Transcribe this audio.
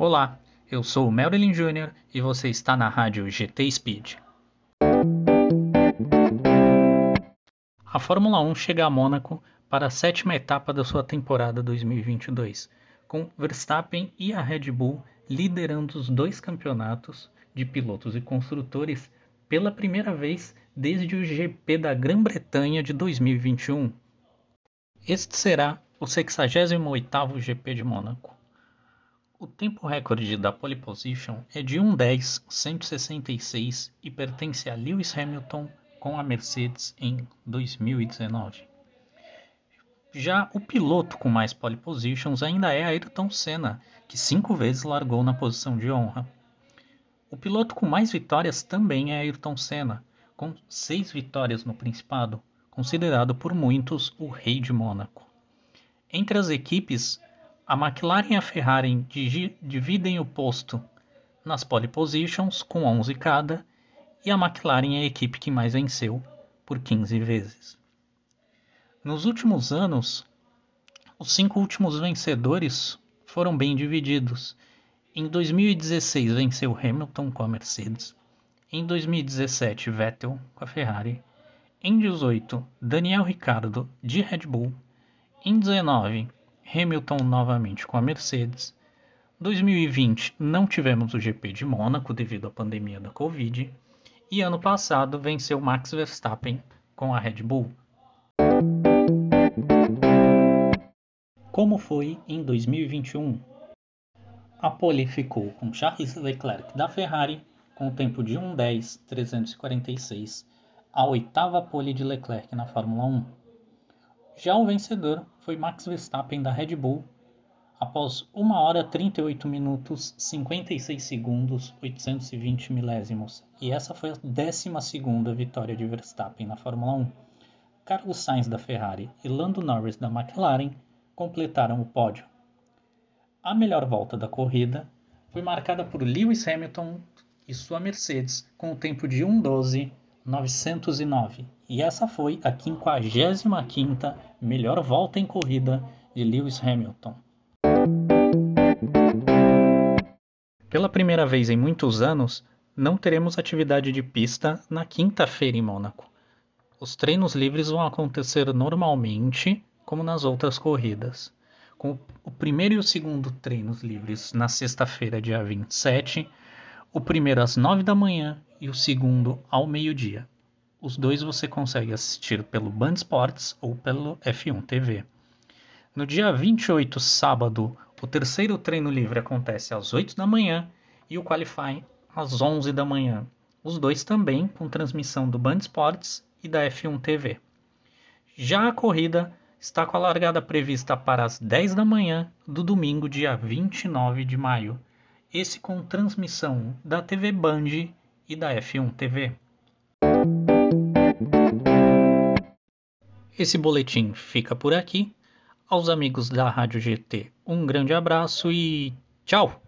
Olá, eu sou o Marilyn Jr. e você está na rádio GT Speed. A Fórmula 1 chega a Mônaco para a sétima etapa da sua temporada 2022, com Verstappen e a Red Bull liderando os dois campeonatos de pilotos e construtores pela primeira vez desde o GP da Grã-Bretanha de 2021. Este será o 68º GP de Mônaco. O tempo recorde da pole position é de 1:10.166 e pertence a Lewis Hamilton com a Mercedes em 2019. Já o piloto com mais pole positions ainda é Ayrton Senna, que cinco vezes largou na posição de honra. O piloto com mais vitórias também é Ayrton Senna, com seis vitórias no Principado, considerado por muitos o Rei de Mônaco. Entre as equipes, a McLaren e a Ferrari dividem o posto nas pole positions com 11 cada, e a McLaren é a equipe que mais venceu, por 15 vezes. Nos últimos anos, os cinco últimos vencedores foram bem divididos. Em 2016 venceu Hamilton com a Mercedes. Em 2017 Vettel com a Ferrari. Em 2018 Daniel Ricciardo de Red Bull. Em 2019 Hamilton novamente com a Mercedes. 2020 não tivemos o GP de Mônaco devido à pandemia da Covid. E ano passado venceu Max Verstappen com a Red Bull. Como foi em 2021? A pole ficou com Charles Leclerc da Ferrari com o tempo de 1:10.346, a oitava pole de Leclerc na Fórmula 1. Já o vencedor foi Max Verstappen da Red Bull após 1 hora 38 minutos 56 segundos 820 milésimos, e essa foi a 12 vitória de Verstappen na Fórmula 1. Carlos Sainz da Ferrari e Lando Norris da McLaren completaram o pódio. A melhor volta da corrida foi marcada por Lewis Hamilton e sua Mercedes com o tempo de 1:12.909 e essa foi a 55ª melhor volta em corrida de Lewis Hamilton. Pela primeira vez em muitos anos, não teremos atividade de pista na quinta-feira em Mônaco. Os treinos livres vão acontecer normalmente, como nas outras corridas. Com o primeiro e o segundo treinos livres na sexta-feira, dia 27, o primeiro às 9 da manhã e o segundo ao meio-dia. Os dois você consegue assistir pelo Band Sports ou pelo F1 TV. No dia 28, sábado, o terceiro treino livre acontece às 8 da manhã e o Qualify às 11 da manhã. Os dois também com transmissão do Band Sports e da F1 TV. Já a corrida está com a largada prevista para as 10 da manhã do domingo, dia 29 de maio. Esse com transmissão da TV Band e da F1 TV. Esse boletim fica por aqui. Aos amigos da Rádio GT, um grande abraço e tchau!